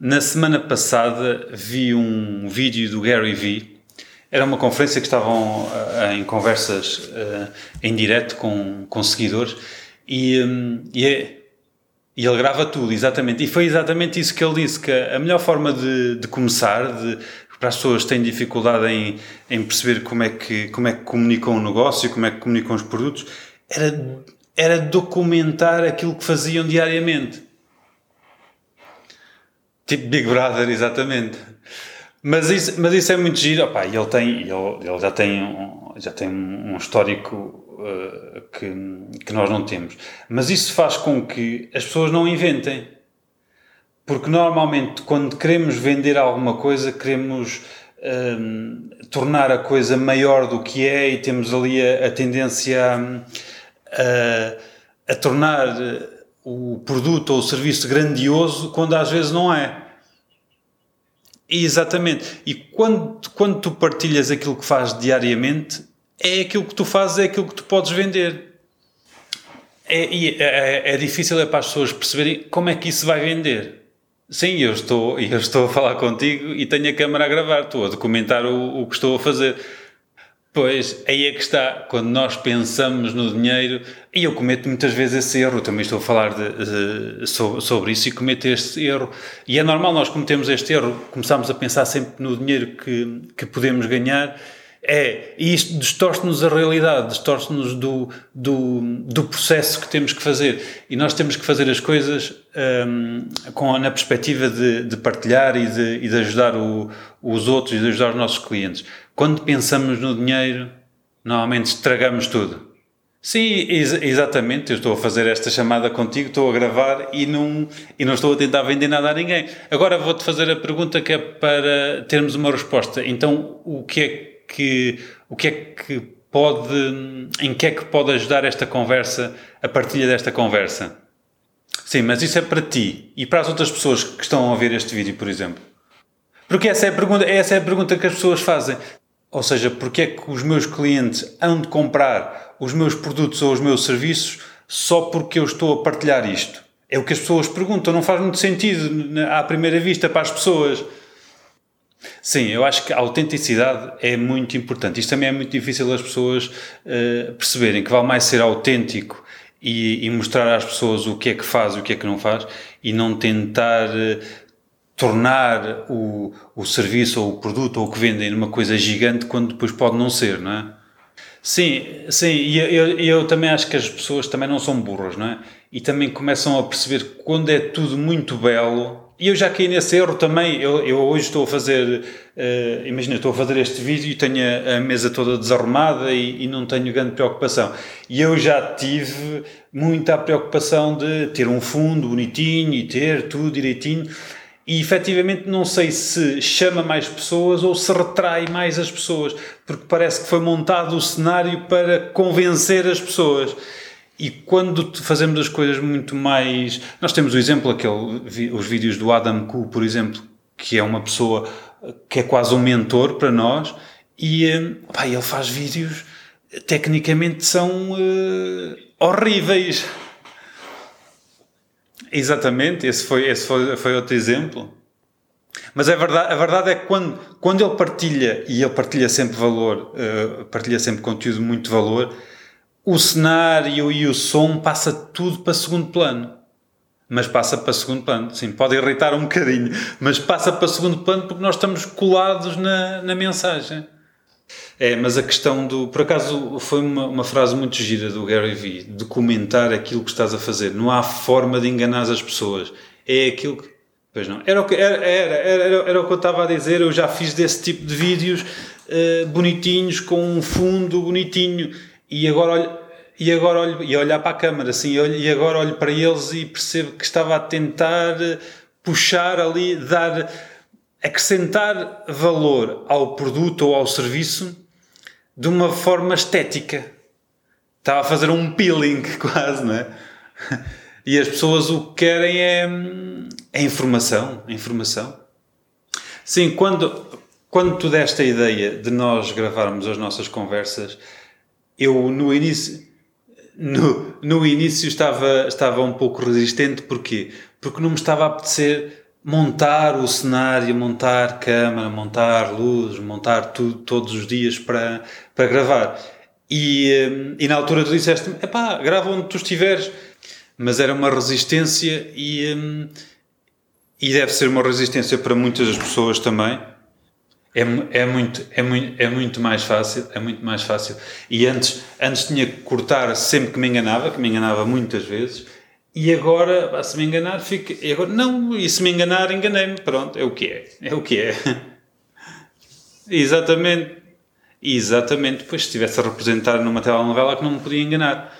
na semana passada vi um vídeo do Gary Vee. Era uma conferência que estavam uh, em conversas uh, em direto com, com seguidores e, um, e, é, e, ele grava tudo, exatamente. E foi exatamente isso que ele disse: que a melhor forma de, de começar, de, para as pessoas que têm dificuldade em, em perceber como é, que, como é que comunicam o negócio, como é que comunicam os produtos, era, era documentar aquilo que faziam diariamente. Tipo Big Brother, exatamente. Mas isso, mas isso é muito giro. Opa, ele, tem, ele, ele já tem um, já tem um histórico uh, que, que nós não temos. Mas isso faz com que as pessoas não inventem. Porque normalmente, quando queremos vender alguma coisa, queremos um, tornar a coisa maior do que é e temos ali a, a tendência a, a, a tornar o produto ou o serviço grandioso quando às vezes não é. Exatamente. E quando, quando tu partilhas aquilo que fazes diariamente, é aquilo que tu fazes, é aquilo que tu podes vender. É, é, é difícil é para as pessoas perceberem como é que isso vai vender. Sim, eu estou, eu estou a falar contigo e tenho a câmera a gravar, estou a documentar o, o que estou a fazer. Pois, aí é que está. Quando nós pensamos no dinheiro, e eu cometo muitas vezes esse erro, também estou a falar de, de, sobre, sobre, isso e cometo este erro. E é normal nós cometemos este erro, começamos a pensar sempre no dinheiro que, que podemos ganhar. É, e isto distorce-nos a realidade, distorce-nos do, do, do processo que temos que fazer. E nós temos que fazer as coisas um, com, na perspectiva de, de partilhar e de, e de ajudar o, os outros e de ajudar os nossos clientes quando pensamos no dinheiro, normalmente estragamos tudo. Sim, ex exatamente. Eu estou a fazer esta chamada contigo, estou a gravar e não, e não estou a tentar vender nada a ninguém. Agora vou-te fazer a pergunta que é para termos uma resposta. Então, o que é que, o que, é que pode, em que é que pode ajudar esta conversa, a partilha desta conversa? Sim, mas isso é para ti e para as outras pessoas que estão a ver este vídeo, por exemplo. Porque essa é a pergunta, essa é a pergunta que as pessoas fazem. Ou seja, porque é que os meus clientes hão de comprar os meus produtos ou os meus serviços só porque eu estou a partilhar isto? É o que as pessoas perguntam, não faz muito sentido à primeira vista para as pessoas. Sim, eu acho que a autenticidade é muito importante. Isto também é muito difícil as pessoas uh, perceberem que vale mais ser autêntico e, e, mostrar às pessoas o que é que faz e o que é que não faz e não tentar uh, tornar o, o serviço ou o produto ou o que vendem numa coisa gigante quando depois pode não ser, não é? Sim, sim, e eu, eu, também acho que as pessoas também não são burras, não é? E também começam a perceber que quando é tudo muito belo, e eu já caí nesse erro também, eu, eu hoje estou a fazer, uh, imagina, estou a fazer este vídeo e tenho a, a mesa toda desarrumada e, e, não tenho grande preocupação. E eu já tive muita preocupação de ter um fundo bonitinho e ter tudo direitinho, e efetivamente não sei se chama mais pessoas ou se retrai mais as pessoas, porque parece que foi montado o cenário para convencer as pessoas. E quando fazemos as coisas muito mais. Nós temos o exemplo, aquele, os vídeos do Adam Ku, por exemplo, que é uma pessoa que é quase um mentor para nós, e eh, pá, ele faz vídeos tecnicamente são uh, horríveis Exatamente, esse foi, esse foi, foi outro exemplo. Mas a verdade, a verdade é que quando, quando ele partilha, e ele partilha sempre valor, uh, partilha sempre conteúdo de muito valor, o cenário e o som passa tudo para segundo plano. Mas passa para segundo plano. Sim, pode irritar um bocadinho, mas passa para segundo plano porque nós estamos colados na, na mensagem. É, mas a questão do. Por acaso foi uma, uma frase muito gira do Gary Vee: documentar aquilo que estás a fazer. Não há forma de enganar as pessoas. É aquilo que. Pois não. Era o que, era, era, era, era o que eu estava a dizer. Eu já fiz desse tipo de vídeos uh, bonitinhos, com um fundo bonitinho. E agora olho. E agora olho, e olhar para a câmara, assim, e agora olho para eles e percebo que estava a tentar puxar ali, dar, acrescentar valor ao produto ou ao serviço de uma forma estética. Estava a fazer um peeling quase, não é? E as pessoas o que querem é, é informação, informação. Sim, quando, quando tu deste a ideia de nós gravarmos as nossas conversas, eu no início, no, no início estava, estava um pouco resistente, porquê? Porque não me estava a apetecer montar o cenário, montar câmara, montar luzes, montar tudo todos os dias para, para gravar. E, hum, e na altura tu disseste-me, epá, grava onde tu estiveres. Mas era uma resistência e, hum, e deve ser uma resistência para muitas pessoas também. É, é, muito, é, muito, é muito mais fácil, é muito mais fácil. E antes, antes tinha que cortar sempre que me enganava, que me enganava muitas vezes, e agora, se me enganar, fica. E agora, não, e se me enganar, enganei-me. Pronto, é o que é. É o que é. Exatamente. Exatamente. Depois, se estivesse a representar numa telenovela que não me podia enganar.